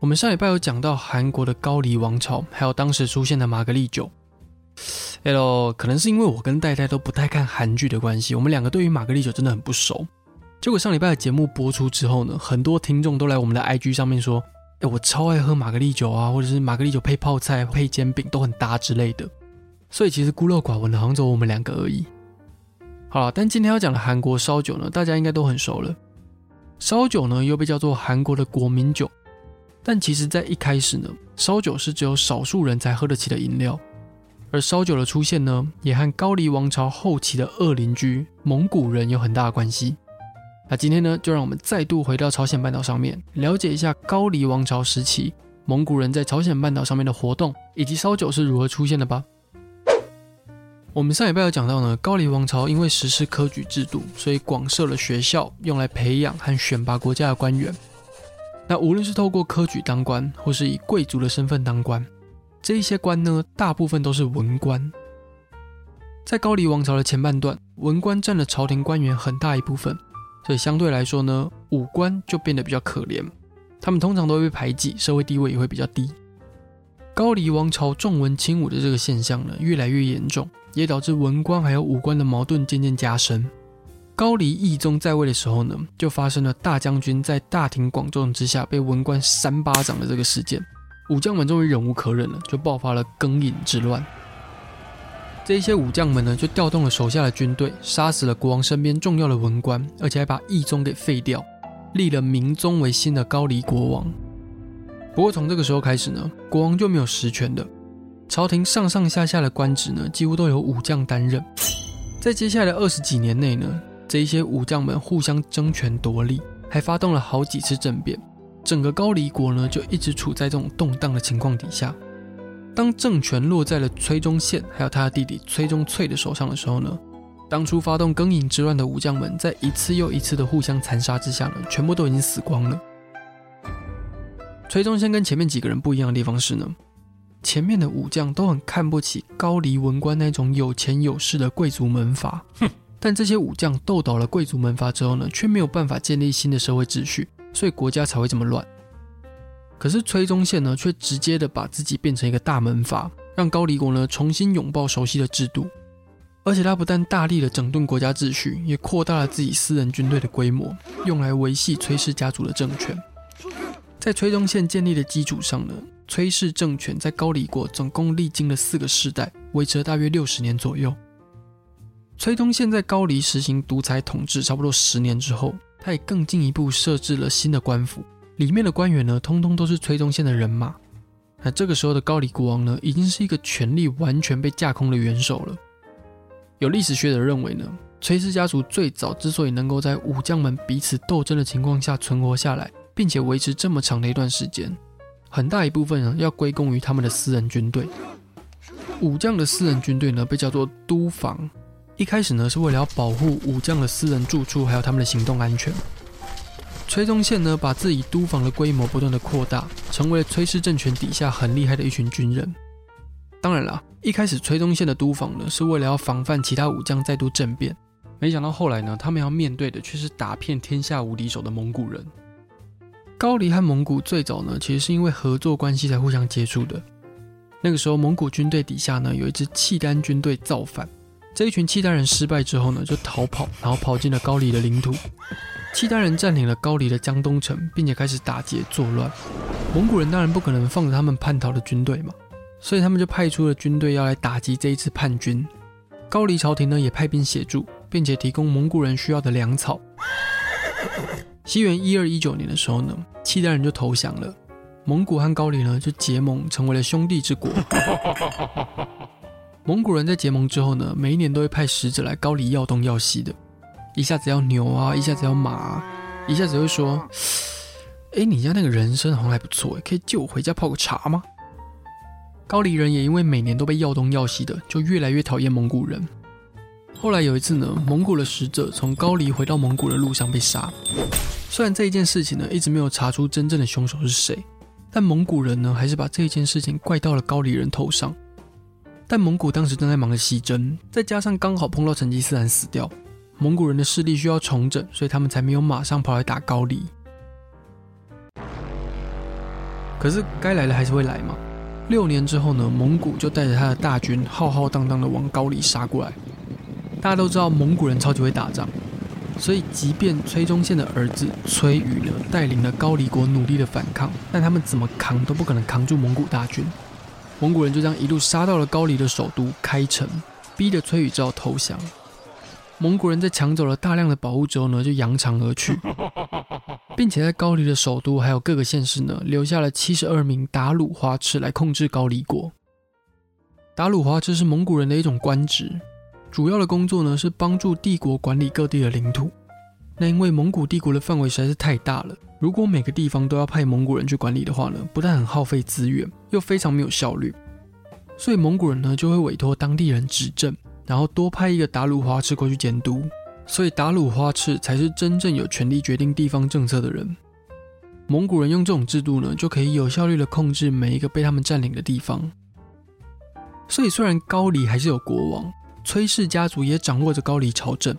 我们上礼拜有讲到韩国的高丽王朝，还有当时出现的玛格丽酒。哎喽，可能是因为我跟戴戴都不太看韩剧的关系，我们两个对于玛格丽酒真的很不熟。结果上礼拜的节目播出之后呢，很多听众都来我们的 IG 上面说：“哎，我超爱喝玛格丽酒啊，或者是玛格丽酒配泡菜、配煎饼都很搭之类的。”所以其实孤陋寡闻的好像只有我们两个而已。好了，但今天要讲的韩国烧酒呢，大家应该都很熟了。烧酒呢，又被叫做韩国的国民酒。但其实，在一开始呢，烧酒是只有少数人才喝得起的饮料，而烧酒的出现呢，也和高丽王朝后期的恶邻居蒙古人有很大的关系。那今天呢，就让我们再度回到朝鲜半岛上面，了解一下高丽王朝时期蒙古人在朝鲜半岛上面的活动，以及烧酒是如何出现的吧。我们上礼拜有讲到呢，高丽王朝因为实施科举制度，所以广设了学校，用来培养和选拔国家的官员。那无论是透过科举当官，或是以贵族的身份当官，这一些官呢，大部分都是文官。在高丽王朝的前半段，文官占了朝廷官员很大一部分，所以相对来说呢，武官就变得比较可怜，他们通常都会被排挤，社会地位也会比较低。高丽王朝重文轻武的这个现象呢，越来越严重，也导致文官还有武官的矛盾渐渐加深。高丽懿宗在位的时候呢，就发生了大将军在大庭广众之下被文官扇巴掌的这个事件，武将们终于忍无可忍了，就爆发了庚寅之乱。这一些武将们呢，就调动了手下的军队，杀死了国王身边重要的文官，而且还把懿宗给废掉，立了明宗为新的高丽国王。不过从这个时候开始呢，国王就没有实权的，朝廷上上下下的官职呢，几乎都由武将担任。在接下来的二十几年内呢，这些武将们互相争权夺利，还发动了好几次政变，整个高丽国呢就一直处在这种动荡的情况底下。当政权落在了崔忠宪还有他的弟弟崔忠粹的手上的时候呢，当初发动庚寅之乱的武将们在一次又一次的互相残杀之下呢，全部都已经死光了。崔忠宪跟前面几个人不一样的地方是呢，前面的武将都很看不起高丽文官那种有钱有势的贵族门阀。哼。但这些武将斗倒了贵族门阀之后呢，却没有办法建立新的社会秩序，所以国家才会这么乱。可是崔忠宪呢，却直接的把自己变成一个大门阀，让高丽国呢重新拥抱熟悉的制度，而且他不但大力的整顿国家秩序，也扩大了自己私人军队的规模，用来维系崔氏家族的政权。在崔忠宪建立的基础上呢，崔氏政权在高丽国总共历经了四个世代，维持了大约六十年左右。崔忠宪在高丽实行独裁统治差不多十年之后，他也更进一步设置了新的官府，里面的官员呢，通通都是崔忠宪的人马。那这个时候的高丽国王呢，已经是一个权力完全被架空的元首了。有历史学者认为呢，崔氏家族最早之所以能够在武将们彼此斗争的情况下存活下来，并且维持这么长的一段时间，很大一部分呢要归功于他们的私人军队。武将的私人军队呢，被叫做都防。一开始呢，是为了要保护武将的私人住处，还有他们的行动安全。崔宗宪呢，把自己督防的规模不断的扩大，成为了崔氏政权底下很厉害的一群军人。当然啦，一开始崔宗宪的督防呢，是为了要防范其他武将再度政变。没想到后来呢，他们要面对的却是打遍天下无敌手的蒙古人。高丽和蒙古最早呢，其实是因为合作关系才互相接触的。那个时候，蒙古军队底下呢，有一支契丹军队造反。这一群契丹人失败之后呢，就逃跑，然后跑进了高丽的领土。契丹人占领了高丽的江东城，并且开始打劫作乱。蒙古人当然不可能放着他们叛逃的军队嘛，所以他们就派出了军队要来打击这一次叛军。高丽朝廷呢也派兵协助，并且提供蒙古人需要的粮草。西元一二一九年的时候呢，契丹人就投降了，蒙古和高丽呢就结盟，成为了兄弟之国。蒙古人在结盟之后呢，每一年都会派使者来高丽要东要西的，一下子要牛啊，一下子要马啊，一下子会说：“哎，你家那个人参好像还不错，可以借我回家泡个茶吗？”高丽人也因为每年都被要东要西的，就越来越讨厌蒙古人。后来有一次呢，蒙古的使者从高丽回到蒙古的路上被杀。虽然这一件事情呢，一直没有查出真正的凶手是谁，但蒙古人呢，还是把这一件事情怪到了高丽人头上。但蒙古当时正在忙着西征，再加上刚好碰到成吉思汗死掉，蒙古人的势力需要重整，所以他们才没有马上跑来打高丽。可是该来的还是会来嘛。六年之后呢，蒙古就带着他的大军浩浩荡荡的往高丽杀过来。大家都知道蒙古人超级会打仗。所以，即便崔忠宪的儿子崔宇呢带领了高丽国努力的反抗，但他们怎么扛都不可能扛住蒙古大军。蒙古人就这样一路杀到了高丽的首都开城，逼得崔宇照投降。蒙古人在抢走了大量的宝物之后呢，就扬长而去，并且在高丽的首都还有各个县市呢，留下了七十二名达鲁花赤来控制高丽国。达鲁花赤是蒙古人的一种官职。主要的工作呢是帮助帝国管理各地的领土。那因为蒙古帝国的范围实在是太大了，如果每个地方都要派蒙古人去管理的话呢，不但很耗费资源，又非常没有效率。所以蒙古人呢就会委托当地人执政，然后多派一个达鲁花赤过去监督。所以达鲁花赤才是真正有权力决定地方政策的人。蒙古人用这种制度呢，就可以有效率的控制每一个被他们占领的地方。所以虽然高丽还是有国王。崔氏家族也掌握着高丽朝政，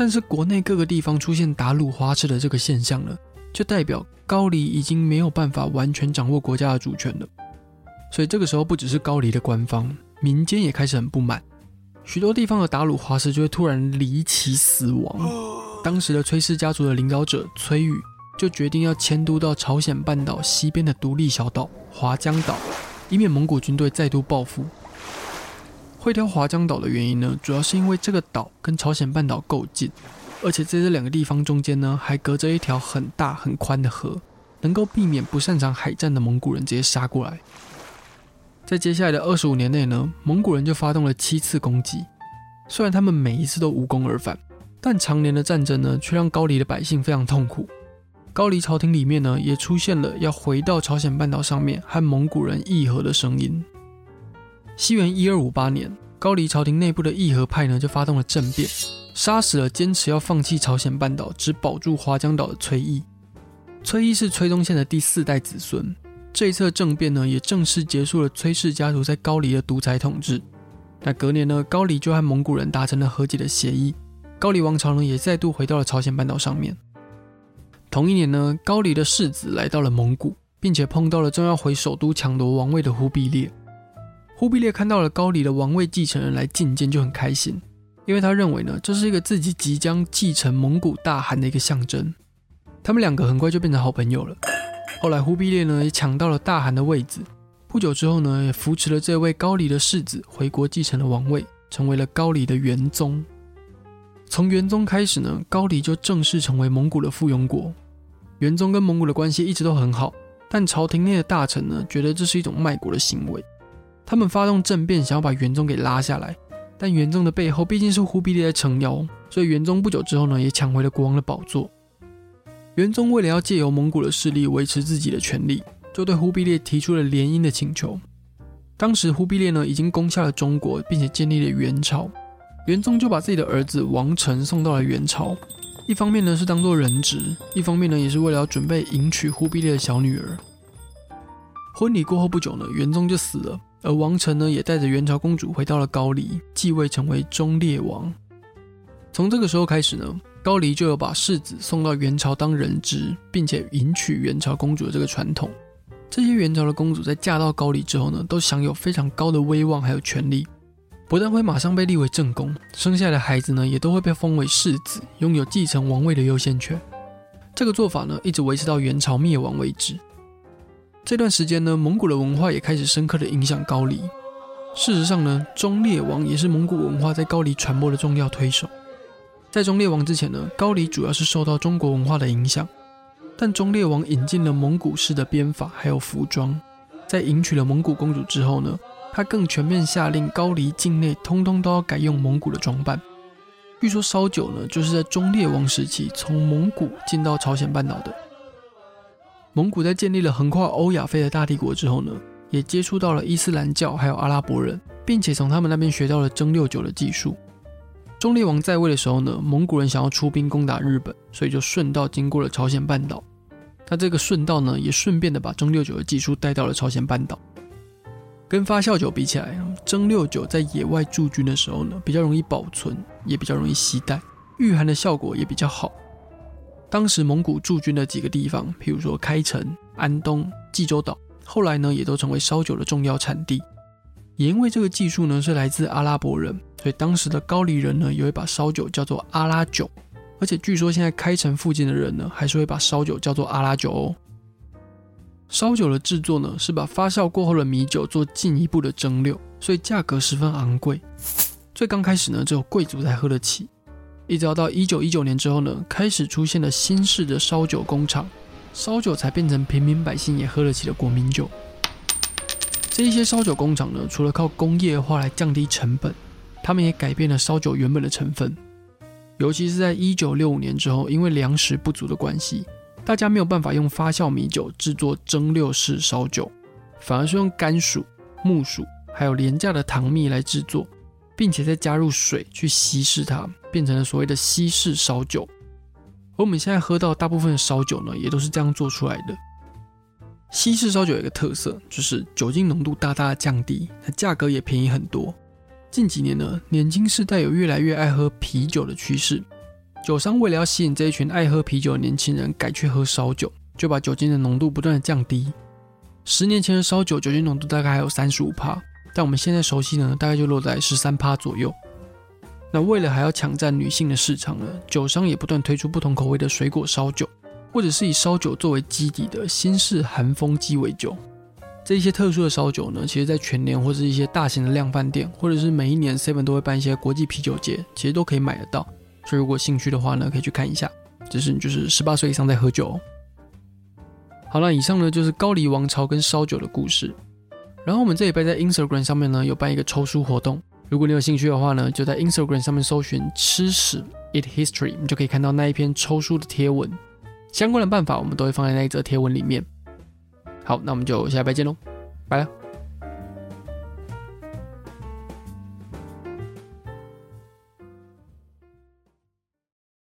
但是国内各个地方出现打鲁花赤的这个现象呢，就代表高丽已经没有办法完全掌握国家的主权了。所以这个时候，不只是高丽的官方，民间也开始很不满。许多地方的打鲁花赤就会突然离奇死亡。当时的崔氏家族的领导者崔宇就决定要迁都到朝鲜半岛西边的独立小岛华江岛，以免蒙古军队再度报复。会挑华江岛的原因呢，主要是因为这个岛跟朝鲜半岛够近，而且在这两个地方中间呢，还隔着一条很大很宽的河，能够避免不擅长海战的蒙古人直接杀过来。在接下来的二十五年内呢，蒙古人就发动了七次攻击，虽然他们每一次都无功而返，但常年的战争呢，却让高丽的百姓非常痛苦。高丽朝廷里面呢，也出现了要回到朝鲜半岛上面和蒙古人议和的声音。西元一二五八年，高丽朝廷内部的议和派呢就发动了政变，杀死了坚持要放弃朝鲜半岛，只保住华江岛的崔毅。崔义是崔忠宪的第四代子孙。这一次政变呢，也正式结束了崔氏家族在高丽的独裁统治。那隔年呢，高丽就和蒙古人达成了和解的协议，高丽王朝呢也再度回到了朝鲜半岛上面。同一年呢，高丽的世子来到了蒙古，并且碰到了正要回首都抢夺王位的忽必烈。忽必烈看到了高丽的王位继承人来觐见，就很开心，因为他认为呢，这是一个自己即将继承蒙古大汗的一个象征。他们两个很快就变成好朋友了。后来忽必烈呢也抢到了大汗的位子，不久之后呢也扶持了这位高丽的世子回国继承了王位，成为了高丽的元宗。从元宗开始呢，高丽就正式成为蒙古的附庸国。元宗跟蒙古的关系一直都很好，但朝廷内的大臣呢觉得这是一种卖国的行为。他们发动政变，想要把元宗给拉下来，但元宗的背后毕竟是忽必烈在撑腰，所以元宗不久之后呢，也抢回了国王的宝座。元宗为了要借由蒙古的势力维持自己的权力，就对忽必烈提出了联姻的请求。当时忽必烈呢已经攻下了中国，并且建立了元朝，元宗就把自己的儿子王成送到了元朝，一方面呢是当做人质，一方面呢也是为了要准备迎娶忽必烈的小女儿。婚礼过后不久呢，元宗就死了。而王成呢，也带着元朝公主回到了高丽，继位成为忠烈王。从这个时候开始呢，高丽就有把世子送到元朝当人质，并且迎娶元朝公主的这个传统。这些元朝的公主在嫁到高丽之后呢，都享有非常高的威望还有权力，不但会马上被立为正宫，生下的孩子呢，也都会被封为世子，拥有继承王位的优先权。这个做法呢，一直维持到元朝灭亡为止。这段时间呢，蒙古的文化也开始深刻的影响高丽。事实上呢，忠烈王也是蒙古文化在高丽传播的重要推手。在忠烈王之前呢，高丽主要是受到中国文化的影响，但忠烈王引进了蒙古式的编法还有服装，在迎娶了蒙古公主之后呢，他更全面下令高丽境内通通都要改用蒙古的装扮。据说烧酒呢，就是在忠烈王时期从蒙古进到朝鲜半岛的。蒙古在建立了横跨欧亚非的大帝国之后呢，也接触到了伊斯兰教还有阿拉伯人，并且从他们那边学到了蒸馏酒的技术。忠烈王在位的时候呢，蒙古人想要出兵攻打日本，所以就顺道经过了朝鲜半岛。他这个顺道呢，也顺便的把蒸馏酒的技术带到了朝鲜半岛。跟发酵酒比起来，蒸馏酒在野外驻军的时候呢，比较容易保存，也比较容易携带，御寒的效果也比较好。当时蒙古驻军的几个地方，譬如说开城、安东、济州岛，后来呢也都成为烧酒的重要产地。也因为这个技术呢是来自阿拉伯人，所以当时的高丽人呢也会把烧酒叫做阿拉酒。而且据说现在开城附近的人呢，还是会把烧酒叫做阿拉酒哦。烧酒的制作呢，是把发酵过后的米酒做进一步的蒸馏，所以价格十分昂贵。最刚开始呢，只有贵族才喝得起，一直到一九一九年之后呢，开始出现了新式的烧酒工厂，烧酒才变成平民百姓也喝得起的国民酒。这一些烧酒工厂呢，除了靠工业化来降低成本，他们也改变了烧酒原本的成分，尤其是在一九六五年之后，因为粮食不足的关系。大家没有办法用发酵米酒制作蒸馏式烧酒，反而是用甘薯、木薯还有廉价的糖蜜来制作，并且再加入水去稀释它，变成了所谓的西式烧酒。而我们现在喝到大部分的烧酒呢，也都是这样做出来的。西式烧酒有一个特色，就是酒精浓度大大的降低，它价格也便宜很多。近几年呢，年轻世代有越来越爱喝啤酒的趋势。酒商为了要吸引这一群爱喝啤酒的年轻人，改去喝烧酒，就把酒精的浓度不断的降低。十年前的烧酒酒精浓度大概还有三十五帕，但我们现在熟悉呢，大概就落在十三帕左右。那为了还要抢占女性的市场呢，酒商也不断推出不同口味的水果烧酒，或者是以烧酒作为基底的新式韩风鸡尾酒。这一些特殊的烧酒呢，其实在全年或是一些大型的量贩店，或者是每一年 Seven 都会办一些国际啤酒节，其实都可以买得到。所以如果兴趣的话呢，可以去看一下。只是你就是十八岁以上再喝酒哦。好了，以上呢就是高丽王朝跟烧酒的故事。然后我们这礼拜在 Instagram 上面呢有办一个抽书活动，如果你有兴趣的话呢，就在 Instagram 上面搜寻“吃屎 Eat History”，你就可以看到那一篇抽书的贴文。相关的办法我们都会放在那一则贴文里面。好，那我们就下礼拜见喽，拜了。